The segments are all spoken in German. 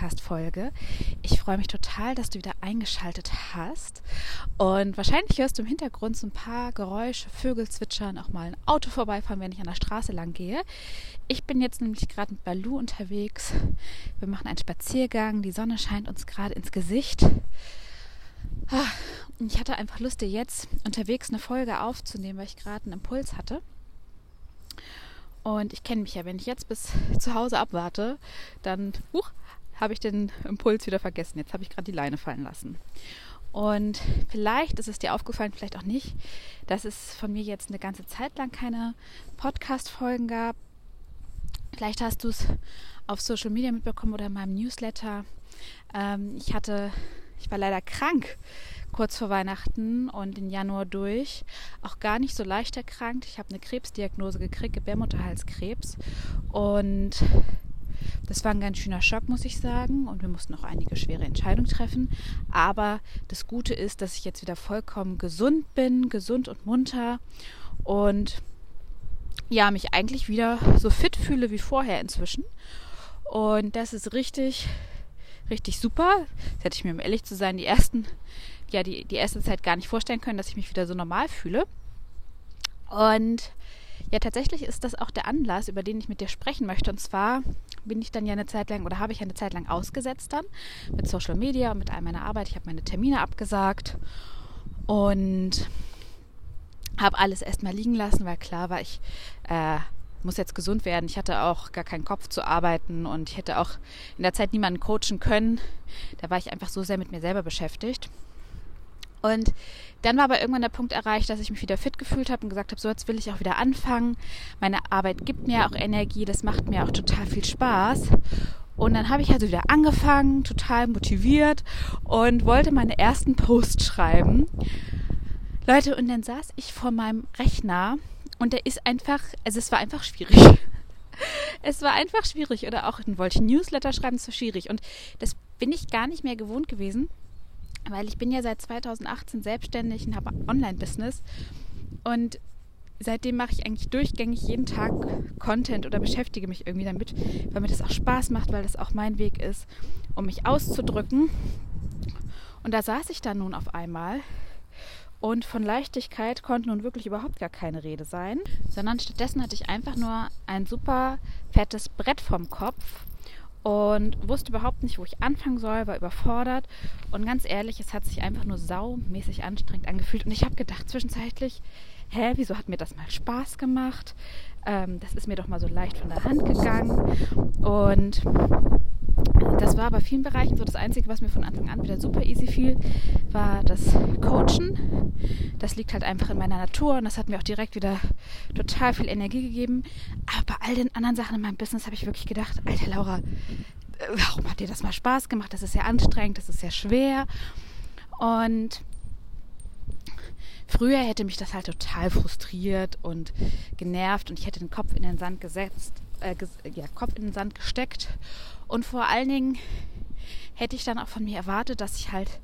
Podcast-Folge. Ich freue mich total, dass du wieder eingeschaltet hast. Und wahrscheinlich hörst du im Hintergrund so ein paar Geräusche, Vögel zwitschern, auch mal ein Auto vorbeifahren, wenn ich an der Straße lang gehe. Ich bin jetzt nämlich gerade mit Balu unterwegs. Wir machen einen Spaziergang. Die Sonne scheint uns gerade ins Gesicht. Ah, ich hatte einfach Lust, dir jetzt unterwegs eine Folge aufzunehmen, weil ich gerade einen Impuls hatte. Und ich kenne mich ja, wenn ich jetzt bis zu Hause abwarte, dann huch, habe ich den Impuls wieder vergessen. Jetzt habe ich gerade die Leine fallen lassen. Und vielleicht ist es dir aufgefallen, vielleicht auch nicht, dass es von mir jetzt eine ganze Zeit lang keine Podcast-Folgen gab. Vielleicht hast du es auf Social Media mitbekommen oder in meinem Newsletter. Ähm, ich hatte, ich war leider krank kurz vor Weihnachten und in Januar durch. Auch gar nicht so leicht erkrankt. Ich habe eine Krebsdiagnose gekriegt, Gebärmutterhalskrebs. Und das war ein ganz schöner Schock, muss ich sagen. Und wir mussten auch einige schwere Entscheidungen treffen. Aber das Gute ist, dass ich jetzt wieder vollkommen gesund bin, gesund und munter. Und ja, mich eigentlich wieder so fit fühle wie vorher inzwischen. Und das ist richtig, richtig super. Das hätte ich mir, um ehrlich zu sein, die ersten ja die, die erste Zeit gar nicht vorstellen können, dass ich mich wieder so normal fühle. Und ja, tatsächlich ist das auch der Anlass, über den ich mit dir sprechen möchte. Und zwar bin ich dann ja eine Zeit lang oder habe ich eine Zeit lang ausgesetzt dann mit Social Media und mit all meiner Arbeit. Ich habe meine Termine abgesagt und habe alles erstmal liegen lassen, weil klar war, ich äh, muss jetzt gesund werden. Ich hatte auch gar keinen Kopf zu arbeiten und ich hätte auch in der Zeit niemanden coachen können. Da war ich einfach so sehr mit mir selber beschäftigt. Und dann war aber irgendwann der Punkt erreicht, dass ich mich wieder fit gefühlt habe und gesagt habe, so jetzt will ich auch wieder anfangen. Meine Arbeit gibt mir auch Energie, das macht mir auch total viel Spaß. Und dann habe ich also wieder angefangen, total motiviert und wollte meine ersten Posts schreiben. Leute, und dann saß ich vor meinem Rechner und der ist einfach, also es war einfach schwierig. es war einfach schwierig. Oder auch, wollte ich Newsletter schreiben, es war schwierig. Und das bin ich gar nicht mehr gewohnt gewesen weil ich bin ja seit 2018 selbstständig und habe Online-Business und seitdem mache ich eigentlich durchgängig jeden Tag Content oder beschäftige mich irgendwie damit, weil mir das auch Spaß macht, weil das auch mein Weg ist, um mich auszudrücken. Und da saß ich dann nun auf einmal und von Leichtigkeit konnte nun wirklich überhaupt gar keine Rede sein, sondern stattdessen hatte ich einfach nur ein super fettes Brett vom Kopf und wusste überhaupt nicht, wo ich anfangen soll, war überfordert. Und ganz ehrlich, es hat sich einfach nur saumäßig anstrengend angefühlt. Und ich habe gedacht zwischenzeitlich, hä, wieso hat mir das mal Spaß gemacht? Ähm, das ist mir doch mal so leicht von der Hand gegangen. Und das war bei vielen Bereichen so. Das Einzige, was mir von Anfang an wieder super easy fiel, war das Coachen. Das liegt halt einfach in meiner Natur und das hat mir auch direkt wieder total viel Energie gegeben. Aber bei all den anderen Sachen in meinem Business habe ich wirklich gedacht, alter Laura, äh, warum hat dir das mal Spaß gemacht? Das ist sehr anstrengend, das ist sehr schwer. Und früher hätte mich das halt total frustriert und genervt und ich hätte den Kopf in den Sand gesetzt, äh, ja, Kopf in den Sand gesteckt und vor allen Dingen hätte ich dann auch von mir erwartet, dass ich halt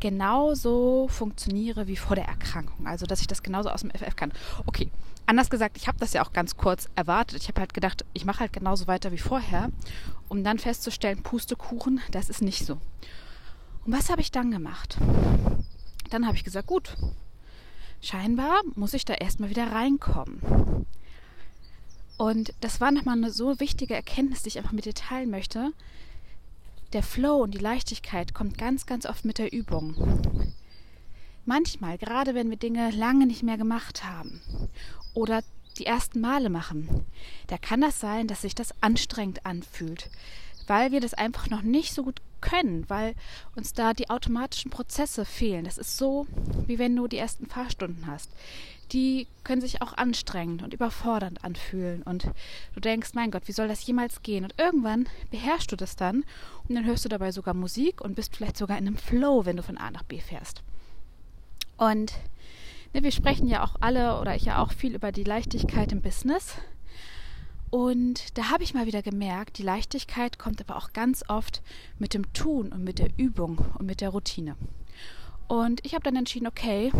genauso funktioniere wie vor der Erkrankung. Also, dass ich das genauso aus dem FF kann. Okay, anders gesagt, ich habe das ja auch ganz kurz erwartet. Ich habe halt gedacht, ich mache halt genauso weiter wie vorher, um dann festzustellen, Pustekuchen, das ist nicht so. Und was habe ich dann gemacht? Dann habe ich gesagt, gut, scheinbar muss ich da erstmal wieder reinkommen. Und das war nochmal eine so wichtige Erkenntnis, die ich einfach mit dir teilen möchte. Der Flow und die Leichtigkeit kommt ganz, ganz oft mit der Übung. Manchmal, gerade wenn wir Dinge lange nicht mehr gemacht haben oder die ersten Male machen, da kann das sein, dass sich das anstrengend anfühlt, weil wir das einfach noch nicht so gut können, weil uns da die automatischen Prozesse fehlen. Das ist so, wie wenn du die ersten Fahrstunden hast die können sich auch anstrengend und überfordernd anfühlen. Und du denkst, mein Gott, wie soll das jemals gehen? Und irgendwann beherrschst du das dann und dann hörst du dabei sogar Musik und bist vielleicht sogar in einem Flow, wenn du von A nach B fährst. Und ne, wir sprechen ja auch alle oder ich ja auch viel über die Leichtigkeit im Business. Und da habe ich mal wieder gemerkt, die Leichtigkeit kommt aber auch ganz oft mit dem Tun und mit der Übung und mit der Routine. Und ich habe dann entschieden, okay,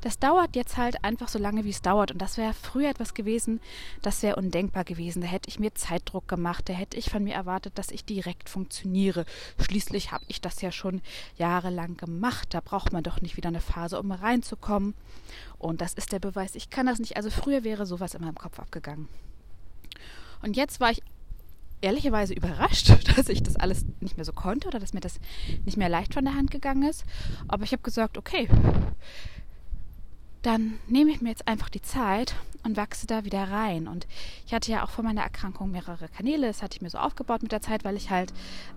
das dauert jetzt halt einfach so lange, wie es dauert. Und das wäre früher etwas gewesen, das wäre undenkbar gewesen. Da hätte ich mir Zeitdruck gemacht, da hätte ich von mir erwartet, dass ich direkt funktioniere. Schließlich habe ich das ja schon jahrelang gemacht. Da braucht man doch nicht wieder eine Phase, um reinzukommen. Und das ist der Beweis, ich kann das nicht. Also früher wäre sowas in meinem Kopf abgegangen. Und jetzt war ich ehrlicherweise überrascht, dass ich das alles nicht mehr so konnte oder dass mir das nicht mehr leicht von der Hand gegangen ist. Aber ich habe gesagt, okay, dann nehme ich mir jetzt einfach die Zeit und wachse da wieder rein. Und ich hatte ja auch vor meiner Erkrankung mehrere Kanäle. Das hatte ich mir so aufgebaut mit der Zeit, weil ich halt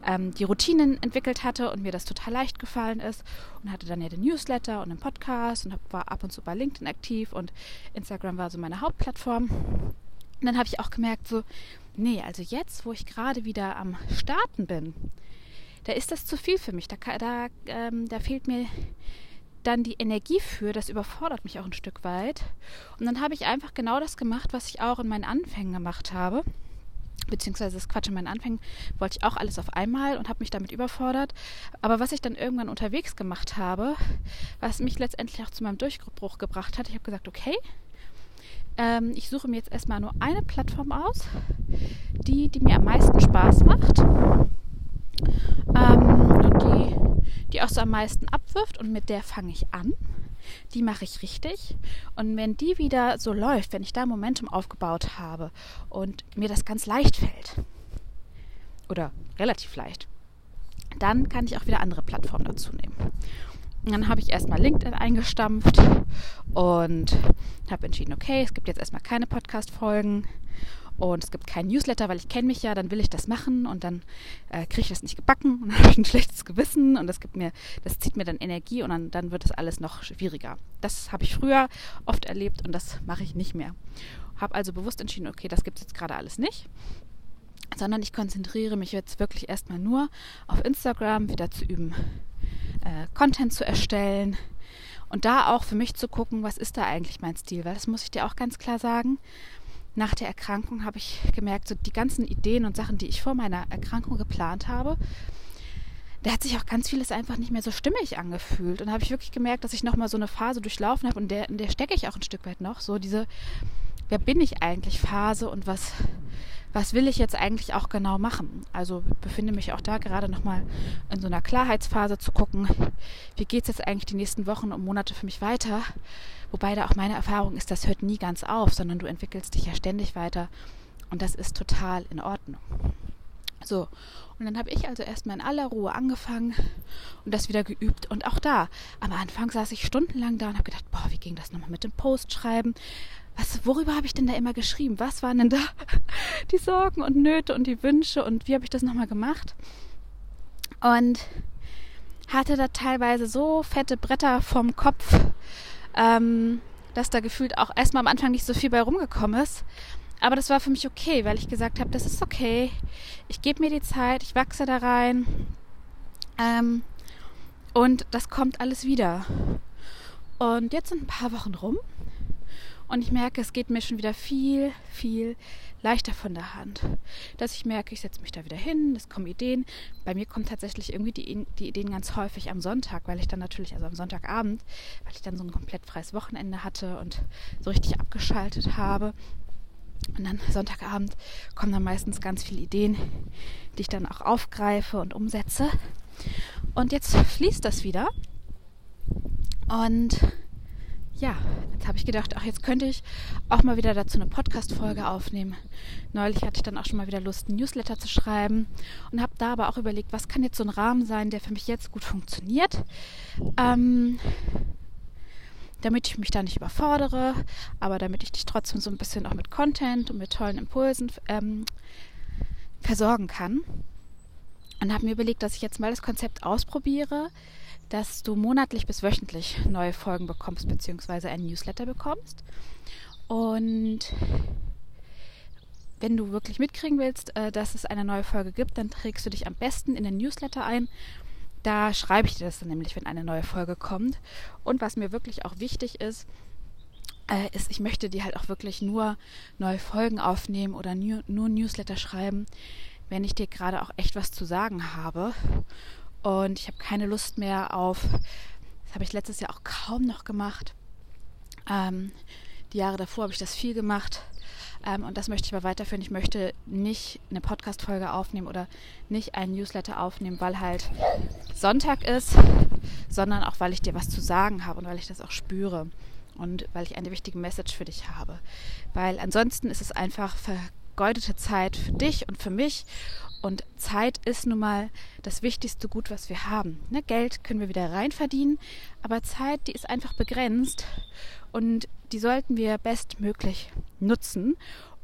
ähm, die Routinen entwickelt hatte und mir das total leicht gefallen ist. Und hatte dann ja den Newsletter und den Podcast und war ab und zu bei LinkedIn aktiv und Instagram war so meine Hauptplattform. Und dann habe ich auch gemerkt, so, nee, also jetzt, wo ich gerade wieder am Starten bin, da ist das zu viel für mich. Da, da, ähm, da fehlt mir dann die Energie für, das überfordert mich auch ein Stück weit. Und dann habe ich einfach genau das gemacht, was ich auch in meinen Anfängen gemacht habe. Beziehungsweise das Quatsch in meinen Anfängen wollte ich auch alles auf einmal und habe mich damit überfordert. Aber was ich dann irgendwann unterwegs gemacht habe, was mich letztendlich auch zu meinem Durchbruch gebracht hat, ich habe gesagt, okay, ähm, ich suche mir jetzt erstmal nur eine Plattform aus, die, die mir am meisten Spaß macht. Ähm, und die die auch so am meisten abwirft und mit der fange ich an. Die mache ich richtig. Und wenn die wieder so läuft, wenn ich da Momentum aufgebaut habe und mir das ganz leicht fällt, oder relativ leicht, dann kann ich auch wieder andere Plattformen dazu nehmen. Dann habe ich erstmal LinkedIn eingestampft und habe entschieden, okay, es gibt jetzt erstmal keine Podcast-Folgen und es gibt keinen Newsletter, weil ich kenne mich ja, dann will ich das machen und dann äh, kriege ich das nicht gebacken und habe ein schlechtes Gewissen und das gibt mir, das zieht mir dann Energie und dann, dann wird das alles noch schwieriger. Das habe ich früher oft erlebt und das mache ich nicht mehr. Habe also bewusst entschieden, okay, das gibt es jetzt gerade alles nicht sondern ich konzentriere mich jetzt wirklich erstmal nur auf Instagram wieder zu üben, äh, Content zu erstellen und da auch für mich zu gucken, was ist da eigentlich mein Stil, weil das muss ich dir auch ganz klar sagen nach der Erkrankung habe ich gemerkt, so die ganzen Ideen und Sachen, die ich vor meiner Erkrankung geplant habe, da hat sich auch ganz vieles einfach nicht mehr so stimmig angefühlt. Und da habe ich wirklich gemerkt, dass ich nochmal so eine Phase durchlaufen habe und der, in der stecke ich auch ein Stück weit noch. So diese, wer bin ich eigentlich Phase und was, was will ich jetzt eigentlich auch genau machen? Also befinde mich auch da gerade nochmal in so einer Klarheitsphase zu gucken, wie geht es jetzt eigentlich die nächsten Wochen und Monate für mich weiter? Wobei da auch meine Erfahrung ist, das hört nie ganz auf, sondern du entwickelst dich ja ständig weiter und das ist total in Ordnung. So, und dann habe ich also erstmal in aller Ruhe angefangen und das wieder geübt. Und auch da, am Anfang saß ich stundenlang da und habe gedacht, boah, wie ging das nochmal mit dem Post schreiben? Was, worüber habe ich denn da immer geschrieben? Was waren denn da die Sorgen und Nöte und die Wünsche und wie habe ich das nochmal gemacht? Und hatte da teilweise so fette Bretter vom Kopf ähm, dass da gefühlt auch erstmal am Anfang nicht so viel bei rumgekommen ist. Aber das war für mich okay, weil ich gesagt habe, das ist okay. Ich gebe mir die Zeit, ich wachse da rein. Ähm, und das kommt alles wieder. Und jetzt sind ein paar Wochen rum. Und ich merke, es geht mir schon wieder viel, viel leichter von der Hand. Dass ich merke, ich setze mich da wieder hin, es kommen Ideen. Bei mir kommen tatsächlich irgendwie die, die Ideen ganz häufig am Sonntag, weil ich dann natürlich, also am Sonntagabend, weil ich dann so ein komplett freies Wochenende hatte und so richtig abgeschaltet habe. Und dann Sonntagabend kommen dann meistens ganz viele Ideen, die ich dann auch aufgreife und umsetze. Und jetzt fließt das wieder. Und ja, jetzt habe ich gedacht, ach, jetzt könnte ich auch mal wieder dazu eine Podcast-Folge aufnehmen. Neulich hatte ich dann auch schon mal wieder Lust, ein Newsletter zu schreiben und habe da aber auch überlegt, was kann jetzt so ein Rahmen sein, der für mich jetzt gut funktioniert, ähm, damit ich mich da nicht überfordere, aber damit ich dich trotzdem so ein bisschen auch mit Content und mit tollen Impulsen ähm, versorgen kann. Und habe mir überlegt, dass ich jetzt mal das Konzept ausprobiere, dass du monatlich bis wöchentlich neue Folgen bekommst, beziehungsweise ein Newsletter bekommst. Und wenn du wirklich mitkriegen willst, äh, dass es eine neue Folge gibt, dann trägst du dich am besten in den Newsletter ein. Da schreibe ich dir das dann nämlich, wenn eine neue Folge kommt. Und was mir wirklich auch wichtig ist, äh, ist, ich möchte dir halt auch wirklich nur neue Folgen aufnehmen oder nur, nur Newsletter schreiben, wenn ich dir gerade auch echt was zu sagen habe. Und ich habe keine Lust mehr auf, das habe ich letztes Jahr auch kaum noch gemacht. Ähm, die Jahre davor habe ich das viel gemacht. Ähm, und das möchte ich aber weiterführen. Ich möchte nicht eine Podcast-Folge aufnehmen oder nicht einen Newsletter aufnehmen, weil halt Sonntag ist, sondern auch, weil ich dir was zu sagen habe und weil ich das auch spüre und weil ich eine wichtige Message für dich habe. Weil ansonsten ist es einfach vergeudete Zeit für dich und für mich. Und Zeit ist nun mal das wichtigste Gut, was wir haben. Ne, Geld können wir wieder rein verdienen, aber Zeit, die ist einfach begrenzt und die sollten wir bestmöglich nutzen,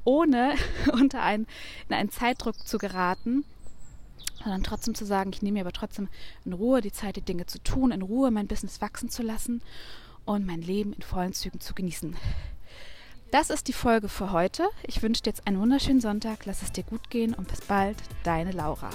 ohne unter einen, in einen Zeitdruck zu geraten, sondern trotzdem zu sagen, ich nehme mir aber trotzdem in Ruhe die Zeit, die Dinge zu tun, in Ruhe mein Business wachsen zu lassen und mein Leben in vollen Zügen zu genießen. Das ist die Folge für heute. Ich wünsche dir jetzt einen wunderschönen Sonntag. Lass es dir gut gehen und bis bald, deine Laura.